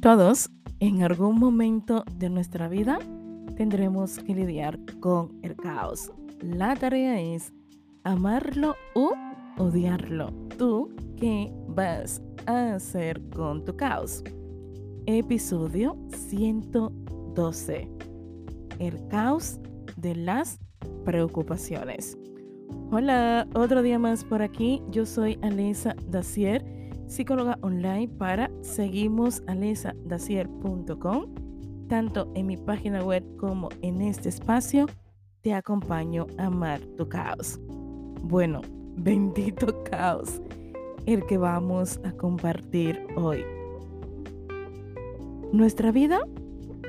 Todos, en algún momento de nuestra vida, tendremos que lidiar con el caos. La tarea es amarlo o odiarlo. ¿Tú qué vas a hacer con tu caos? Episodio 112. El caos de las preocupaciones. Hola, otro día más por aquí. Yo soy Alesa Dacier psicóloga online para seguimosalesadacier.com. Tanto en mi página web como en este espacio, te acompaño a amar tu caos. Bueno, bendito caos, el que vamos a compartir hoy. Nuestra vida,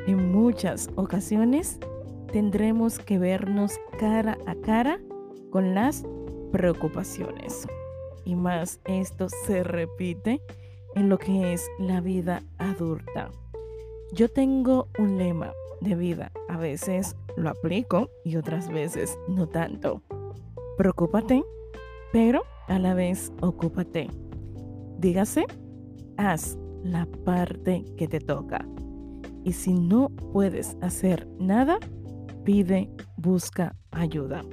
en muchas ocasiones, tendremos que vernos cara a cara con las preocupaciones y más esto se repite en lo que es la vida adulta. Yo tengo un lema de vida, a veces lo aplico y otras veces no tanto. Preocúpate, pero a la vez ocúpate. Dígase, haz la parte que te toca. Y si no puedes hacer nada, pide, busca ayuda.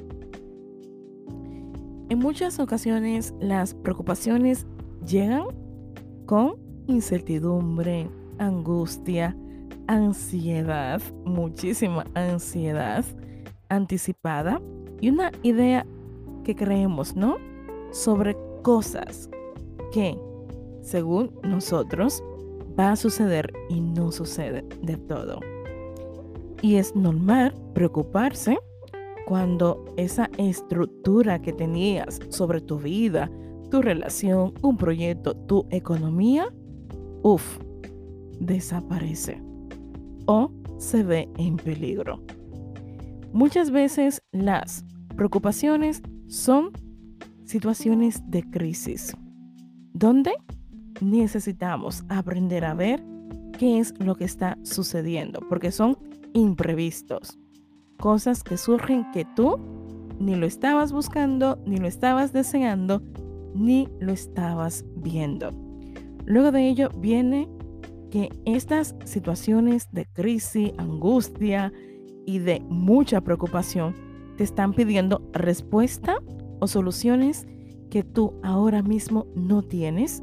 En muchas ocasiones las preocupaciones llegan con incertidumbre, angustia, ansiedad, muchísima ansiedad anticipada y una idea que creemos, ¿no? Sobre cosas que, según nosotros, va a suceder y no sucede de todo. Y es normal preocuparse cuando esa estructura que tenías sobre tu vida, tu relación, un proyecto, tu economía, uff, desaparece o se ve en peligro. Muchas veces las preocupaciones son situaciones de crisis, donde necesitamos aprender a ver qué es lo que está sucediendo, porque son imprevistos cosas que surgen que tú ni lo estabas buscando, ni lo estabas deseando, ni lo estabas viendo. Luego de ello viene que estas situaciones de crisis, angustia y de mucha preocupación te están pidiendo respuesta o soluciones que tú ahora mismo no tienes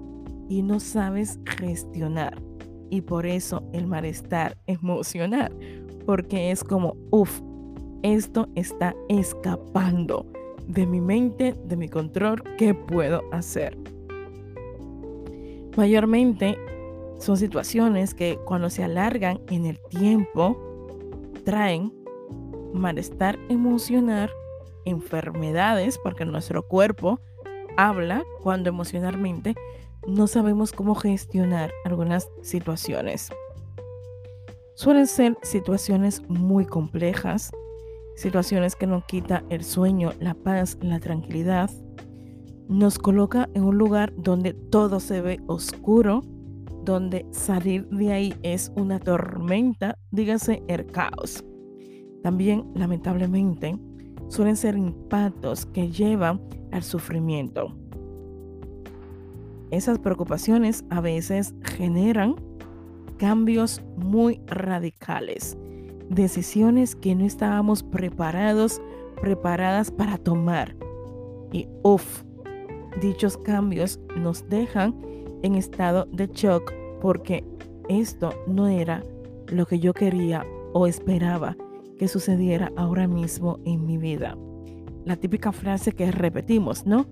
y no sabes gestionar. Y por eso el malestar emocional, porque es como, uff, esto está escapando de mi mente, de mi control, ¿qué puedo hacer? Mayormente son situaciones que cuando se alargan en el tiempo traen malestar emocional, enfermedades, porque nuestro cuerpo habla cuando emocionalmente no sabemos cómo gestionar algunas situaciones. Suelen ser situaciones muy complejas situaciones que nos quita el sueño, la paz, la tranquilidad. Nos coloca en un lugar donde todo se ve oscuro, donde salir de ahí es una tormenta, dígase el caos. También, lamentablemente, suelen ser impactos que llevan al sufrimiento. Esas preocupaciones a veces generan cambios muy radicales decisiones que no estábamos preparados, preparadas para tomar. Y uff, dichos cambios nos dejan en estado de shock porque esto no era lo que yo quería o esperaba que sucediera ahora mismo en mi vida. La típica frase que repetimos, ¿no?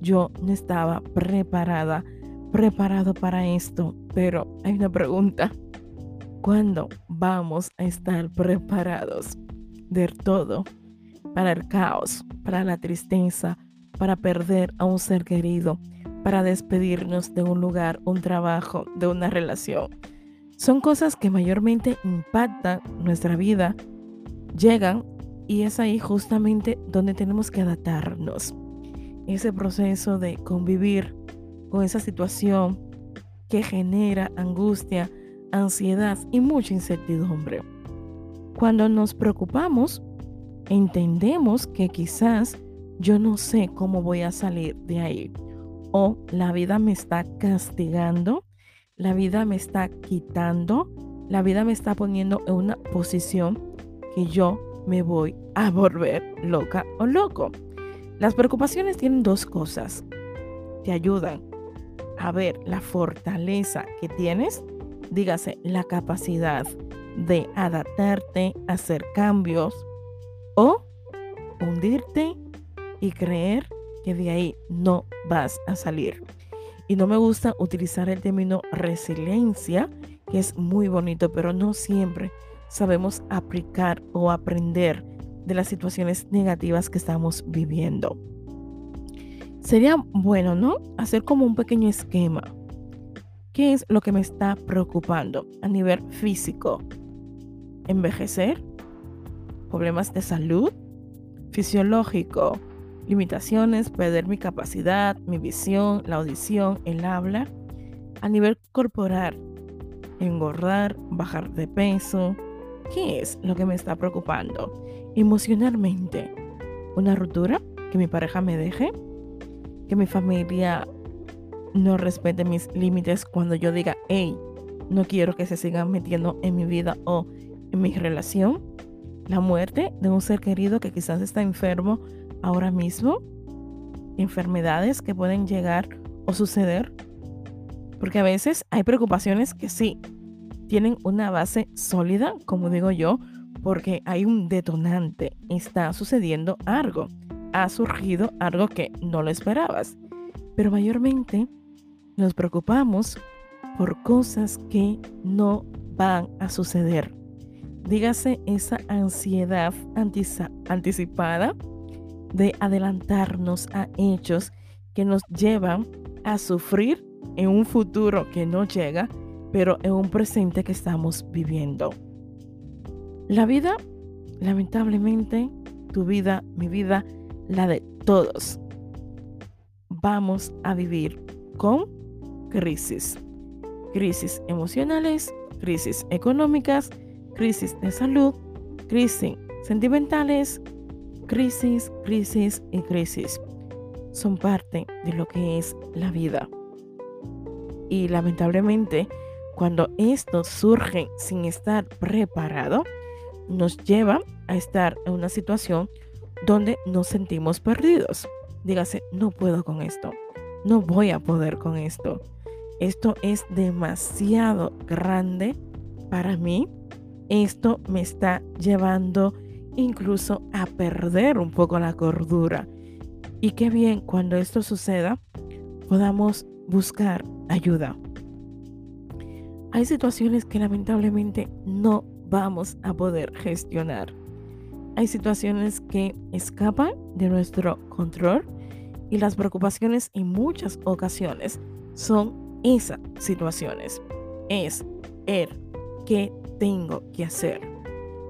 Yo no estaba preparada, preparado para esto, pero hay una pregunta. ¿Cuándo vamos a estar preparados del todo para el caos, para la tristeza, para perder a un ser querido, para despedirnos de un lugar, un trabajo, de una relación? Son cosas que mayormente impactan nuestra vida, llegan y es ahí justamente donde tenemos que adaptarnos. Ese proceso de convivir con esa situación que genera angustia, ansiedad y mucha incertidumbre. Cuando nos preocupamos, entendemos que quizás yo no sé cómo voy a salir de ahí o la vida me está castigando la vida me está quitando, la vida me está poniendo en una posición que yo me voy a volver loca o loco. Las preocupaciones tienen dos cosas. Te ayudan a ver la fortaleza que tienes, dígase la capacidad de adaptarte, hacer cambios o hundirte y creer que de ahí no vas a salir. Y no me gusta utilizar el término resiliencia, que es muy bonito, pero no siempre sabemos aplicar o aprender de las situaciones negativas que estamos viviendo. Sería bueno, ¿no? Hacer como un pequeño esquema. ¿Qué es lo que me está preocupando a nivel físico? Envejecer, problemas de salud, fisiológico, limitaciones, perder mi capacidad, mi visión, la audición, el habla. A nivel corporal, engordar, bajar de peso. ¿Qué es lo que me está preocupando? Emocionalmente, una ruptura, que mi pareja me deje, que mi familia no respete mis límites cuando yo diga, hey, no quiero que se sigan metiendo en mi vida o en mi relación la muerte de un ser querido que quizás está enfermo ahora mismo, enfermedades que pueden llegar o suceder, porque a veces hay preocupaciones que sí tienen una base sólida, como digo yo, porque hay un detonante, está sucediendo algo, ha surgido algo que no lo esperabas, pero mayormente nos preocupamos por cosas que no van a suceder dígase esa ansiedad anticipada de adelantarnos a hechos que nos llevan a sufrir en un futuro que no llega, pero en un presente que estamos viviendo. La vida, lamentablemente, tu vida, mi vida, la de todos, vamos a vivir con crisis. Crisis emocionales, crisis económicas, crisis de salud, crisis sentimentales, crisis, crisis y crisis. Son parte de lo que es la vida. Y lamentablemente, cuando esto surge sin estar preparado, nos lleva a estar en una situación donde nos sentimos perdidos. Dígase, no puedo con esto, no voy a poder con esto. Esto es demasiado grande para mí esto me está llevando incluso a perder un poco la cordura. Y qué bien cuando esto suceda podamos buscar ayuda. Hay situaciones que lamentablemente no vamos a poder gestionar. Hay situaciones que escapan de nuestro control y las preocupaciones en muchas ocasiones son esas situaciones. Es el que tengo que hacer.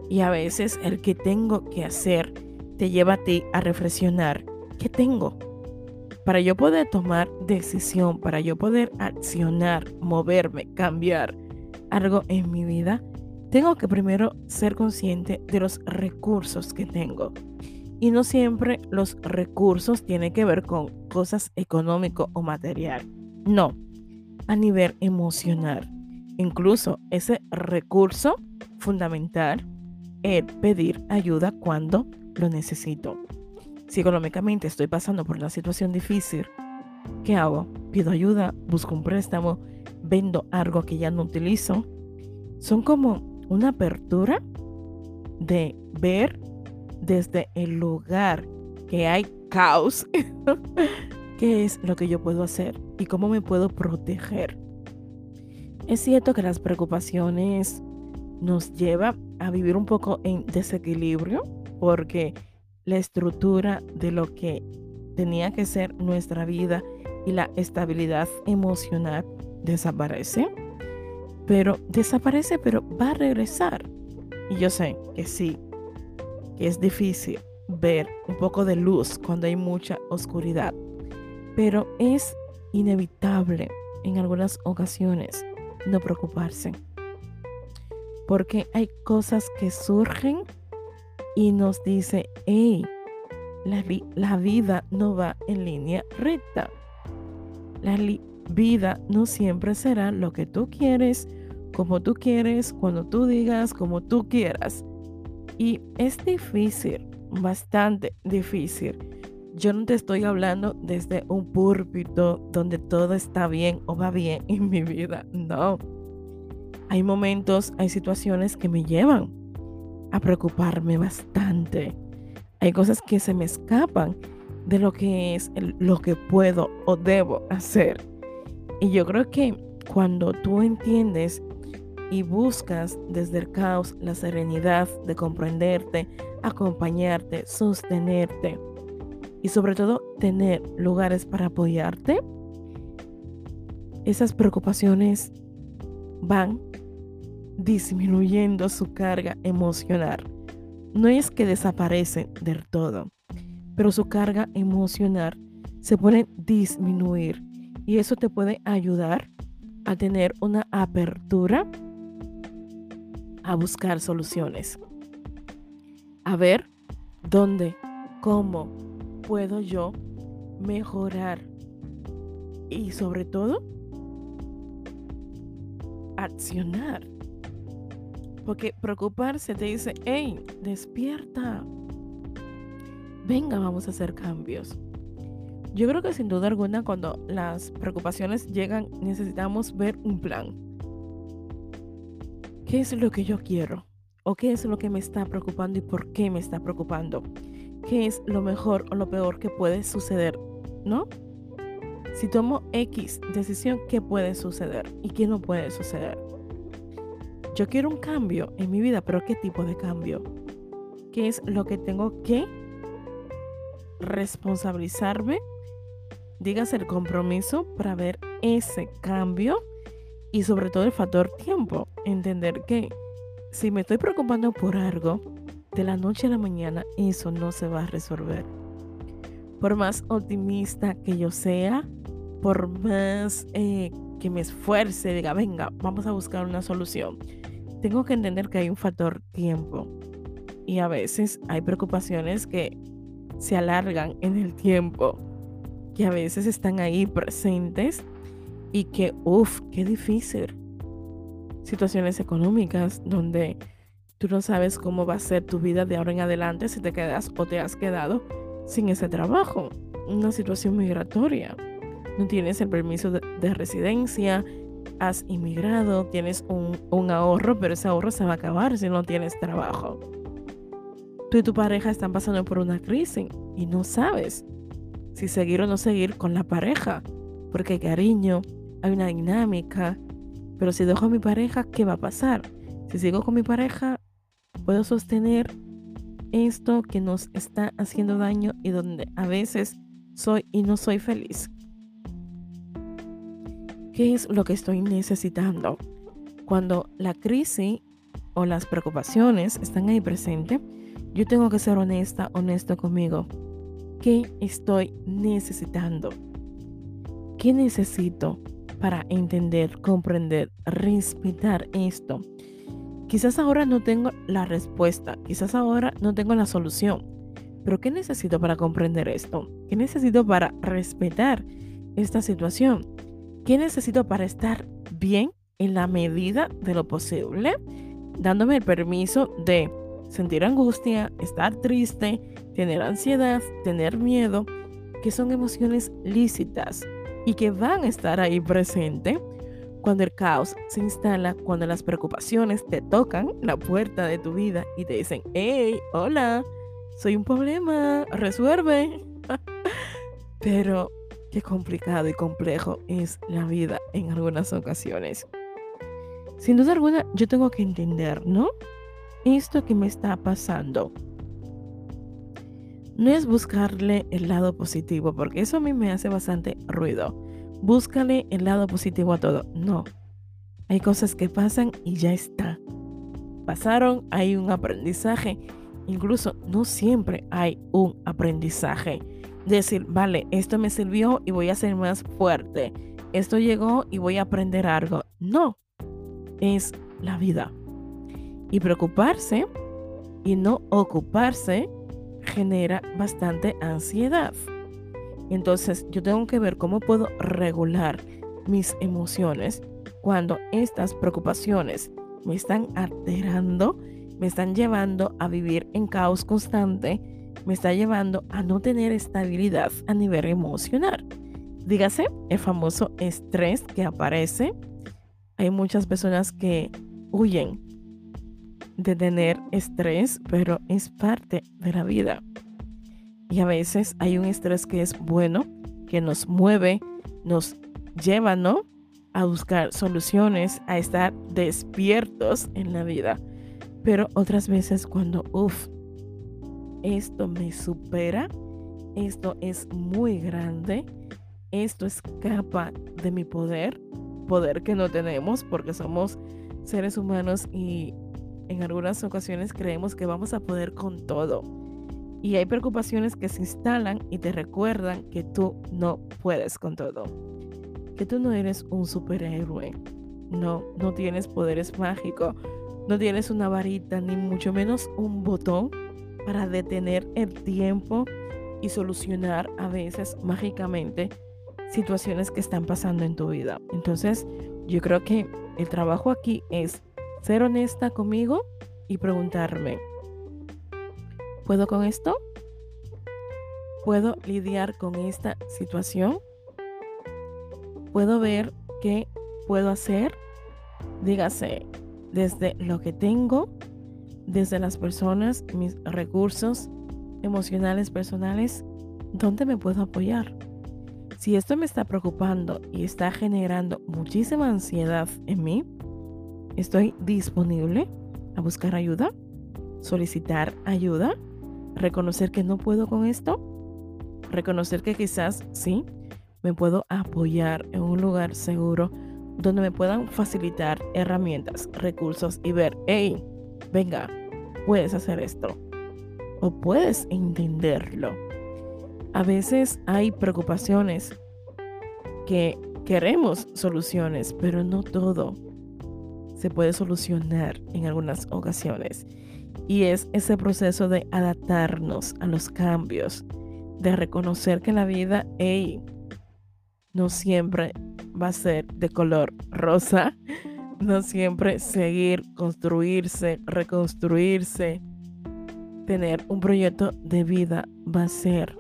Y a veces el que tengo que hacer te lleva a ti a reflexionar, ¿qué tengo? Para yo poder tomar decisión, para yo poder accionar, moverme, cambiar algo en mi vida, tengo que primero ser consciente de los recursos que tengo. Y no siempre los recursos tienen que ver con cosas económico o material. No, a nivel emocional. Incluso ese recurso fundamental es pedir ayuda cuando lo necesito. Si económicamente estoy pasando por una situación difícil, ¿qué hago? Pido ayuda, busco un préstamo, vendo algo que ya no utilizo. Son como una apertura de ver desde el lugar que hay caos, qué es lo que yo puedo hacer y cómo me puedo proteger es cierto que las preocupaciones nos lleva a vivir un poco en desequilibrio porque la estructura de lo que tenía que ser nuestra vida y la estabilidad emocional desaparece. Pero desaparece, pero va a regresar. Y yo sé que sí, que es difícil ver un poco de luz cuando hay mucha oscuridad. Pero es inevitable en algunas ocasiones no preocuparse. Porque hay cosas que surgen y nos dice, hey, la, la vida no va en línea recta. La, vida no siempre será lo que tú quieres, como tú quieres, cuando tú digas, como tú quieras. Y es difícil, bastante difícil. Yo no te estoy hablando desde un púlpito donde todo está bien o va bien en mi vida. No. Hay momentos, hay situaciones que me llevan a preocuparme bastante. Hay cosas que se me escapan de lo que es lo que puedo o debo hacer. Y yo creo que cuando tú entiendes y buscas desde el caos la serenidad de comprenderte, acompañarte, sostenerte y sobre todo tener lugares para apoyarte, esas preocupaciones van disminuyendo su carga emocional. No es que desaparecen del todo, pero su carga emocional se puede disminuir y eso te puede ayudar a tener una apertura a buscar soluciones. A ver dónde, cómo puedo yo mejorar y sobre todo accionar. Porque preocuparse te dice, hey, despierta. Venga, vamos a hacer cambios. Yo creo que sin duda alguna cuando las preocupaciones llegan necesitamos ver un plan. ¿Qué es lo que yo quiero? ¿O qué es lo que me está preocupando y por qué me está preocupando? ¿Qué es lo mejor o lo peor que puede suceder? ¿No? Si tomo X decisión, ¿qué puede suceder y qué no puede suceder? Yo quiero un cambio en mi vida, pero ¿qué tipo de cambio? ¿Qué es lo que tengo que responsabilizarme digas el compromiso para ver ese cambio y sobre todo el factor tiempo. Entender que si me estoy preocupando por algo, de la noche a la mañana eso no se va a resolver. Por más optimista que yo sea, por más eh, que me esfuerce, diga, venga, vamos a buscar una solución, tengo que entender que hay un factor tiempo. Y a veces hay preocupaciones que se alargan en el tiempo que a veces están ahí presentes y que, uff, qué difícil. Situaciones económicas donde tú no sabes cómo va a ser tu vida de ahora en adelante si te quedas o te has quedado sin ese trabajo. Una situación migratoria. No tienes el permiso de, residencia, has inmigrado, tienes un, un ahorro, pero ese ahorro se va a acabar si no tienes trabajo. Tú y tu pareja están pasando por una crisis y no sabes si seguir o no seguir con la pareja, porque hay cariño, hay una dinámica, pero si dejo a mi pareja, ¿qué va a pasar? Si sigo con mi pareja, puedo sostener esto que nos está haciendo daño y donde a veces soy y no soy feliz. ¿Qué es lo que estoy necesitando? Cuando la crisis o las preocupaciones están ahí presentes, yo tengo que ser honesta, honesto conmigo. ¿Qué estoy necesitando? ¿Qué necesito para entender, comprender, respetar esto? Quizás ahora no tengo la respuesta, quizás ahora no tengo la solución, pero ¿qué necesito para comprender esto? ¿Qué necesito para respetar esta situación? ¿Qué necesito para estar bien en la medida de lo posible? Dándome el permiso de sentir angustia, estar triste, tener ansiedad, tener miedo, que son emociones lícitas y que van a estar ahí presente cuando el caos se instala, cuando las preocupaciones te tocan la puerta de tu vida y te dicen, hey, hola, soy un problema, resuelve. Pero qué complicado y complejo es la vida en algunas ocasiones. Sin duda alguna, yo tengo que entender, ¿no? esto que me está pasando no es buscarle el lado positivo, porque eso a mí me hace bastante ruido. Búscale el lado positivo a todo. No. Hay cosas que pasan y ya está. Pasaron, hay un aprendizaje. Incluso no siempre hay un aprendizaje. Decir, vale, esto me sirvió y voy a ser más fuerte. Esto llegó y voy a aprender algo. No. Es la vida. Y preocuparse y no ocuparse genera bastante ansiedad. Entonces yo tengo que ver cómo puedo regular mis emociones cuando estas preocupaciones me están alterando, me están llevando a vivir en caos constante, me está llevando a no tener estabilidad a nivel emocional. Dígase el famoso estrés que aparece. Hay muchas personas que huyen de tener estrés, pero es parte de la vida. Y a veces hay un estrés que es bueno, que nos mueve, nos lleva, ¿no? A buscar soluciones, a estar despiertos en la vida. Pero otras veces cuando, uff, esto me supera, esto es muy grande, esto escapa de mi poder, poder que no tenemos porque somos seres humanos y en algunas ocasiones creemos que vamos a poder con todo. Y hay preocupaciones que se instalan y te recuerdan que tú no puedes con todo. Que tú no eres un superhéroe. No, no tienes poderes mágicos. No tienes una varita, ni mucho menos un botón para detener el tiempo y solucionar a veces mágicamente situaciones que están pasando en tu vida. Entonces, yo creo que el trabajo aquí es ser honesta conmigo y preguntarme, ¿puedo con esto? ¿Puedo lidiar con esta situación? ¿Puedo ver qué puedo hacer? Dígase, desde lo que tengo, desde las personas, mis recursos emocionales, personales, ¿dónde me puedo apoyar? Si esto me está preocupando y está generando muchísima ansiedad en mí, estoy disponible a buscar ayuda, solicitar ayuda, reconocer que no puedo con esto, reconocer que quizás sí, me puedo apoyar en un lugar seguro donde me puedan facilitar herramientas, recursos y ver, hey, venga, puedes hacer esto o puedes entenderlo. A veces hay preocupaciones que queremos soluciones, pero no todo se puede solucionar en algunas ocasiones. Y es ese proceso de adaptarnos a los cambios, de reconocer que la vida, no siempre va a ser de color rosa, no siempre seguir, construirse, reconstruirse, tener un proyecto de vida va a ser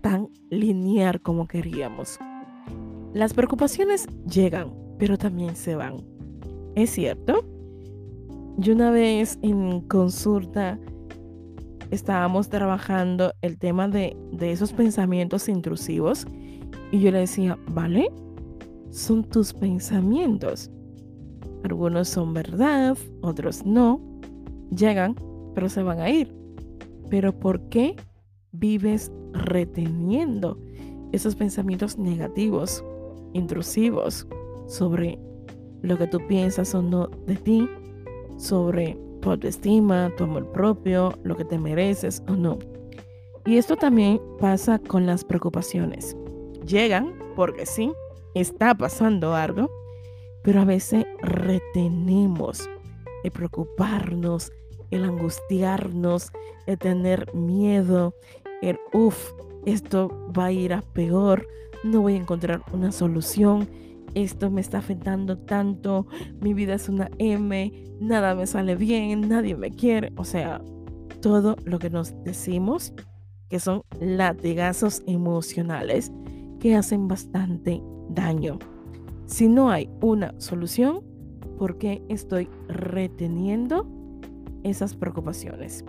tan lineal como queríamos. Las preocupaciones llegan, pero también se van. ¿Es cierto? Yo una vez en consulta estábamos trabajando el tema de, de esos pensamientos intrusivos y yo le decía, vale, son tus pensamientos. Algunos son verdad, otros no. Llegan, pero se van a ir. Pero ¿por qué vives reteniendo esos pensamientos negativos, intrusivos sobre lo que tú piensas o no de ti, sobre tu autoestima, tu amor propio, lo que te mereces o no. Y esto también pasa con las preocupaciones. Llegan porque sí, está pasando algo, pero a veces retenemos el preocuparnos, el angustiarnos, el tener miedo, el uff, esto va a ir a peor, no voy a encontrar una solución, esto me está afectando tanto, mi vida es una M, nada me sale bien, nadie me quiere, o sea, todo lo que nos decimos que son latigazos emocionales que hacen bastante daño. Si no hay una solución, ¿por qué estoy reteniendo esas preocupaciones?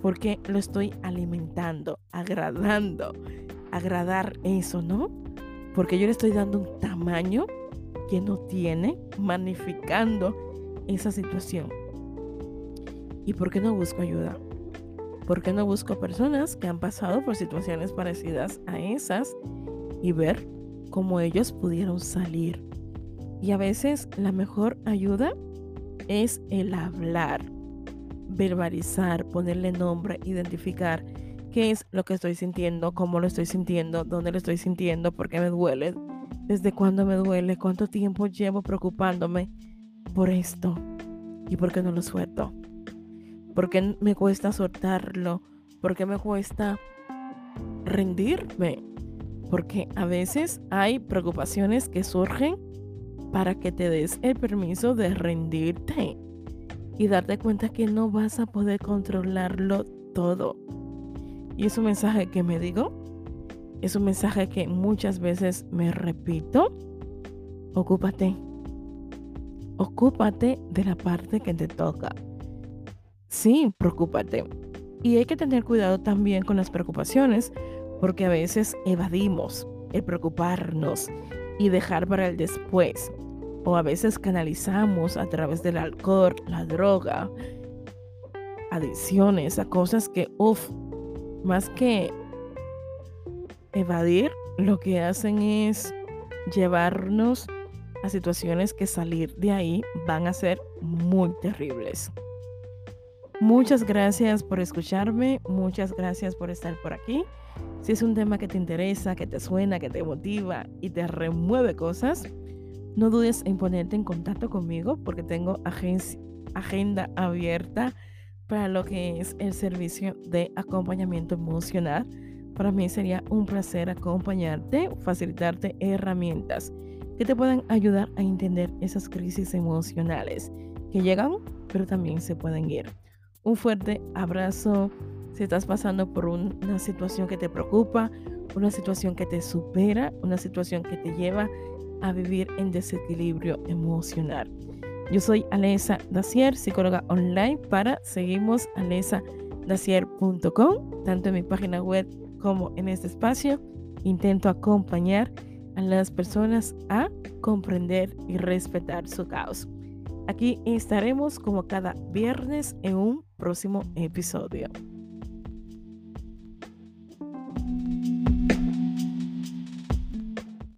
¿Por qué lo estoy alimentando, agradando, agradar eso, no? Porque yo le estoy dando un tamaño que no tiene, magnificando esa situación. ¿Y por qué no busco ayuda? ¿Por qué no busco personas que han pasado por situaciones parecidas a esas y ver cómo ellos pudieron salir? Y a veces la mejor ayuda es el hablar verbalizar, ponerle nombre, identificar qué es lo que estoy sintiendo, cómo lo estoy sintiendo, dónde lo estoy sintiendo, por qué me duele, desde cuándo me duele, cuánto tiempo llevo preocupándome por esto y por qué no lo suelto. ¿Por qué me cuesta soltarlo? ¿Por qué me cuesta rendirme? porque a veces hay preocupaciones que surgen para que te des el permiso de rendirte y darte cuenta que no vas a poder controlarlo todo. Y es un mensaje que me digo, es un mensaje que muchas veces me repito, ocúpate, ocúpate de la parte que te toca. Sí, preocúpate. Y hay que tener cuidado también con las preocupaciones, porque a veces evadimos el preocuparnos y dejar para el después. O a veces canalizamos a través del alcohol, la droga, adicciones a cosas que, uff, más que evadir, lo que hacen es llevarnos a situaciones que salir de ahí van a ser muy terribles. Muchas gracias por escucharme, muchas gracias por estar por aquí. Si es un tema que te interesa, que te suena, que te motiva y te remueve cosas, no dudes en ponerte en contacto conmigo porque tengo agenda abierta para lo que es el servicio de acompañamiento emocional. Para mí sería un placer acompañarte, facilitarte herramientas que te puedan ayudar a entender esas crisis emocionales que llegan, pero también se pueden ir. Un fuerte abrazo si estás pasando por una situación que te preocupa, una situación que te supera, una situación que te lleva a vivir en desequilibrio emocional. Yo soy Alesa Dacier, psicóloga online para seguimos alesadacier.com, tanto en mi página web como en este espacio. Intento acompañar a las personas a comprender y respetar su caos. Aquí estaremos como cada viernes en un próximo episodio.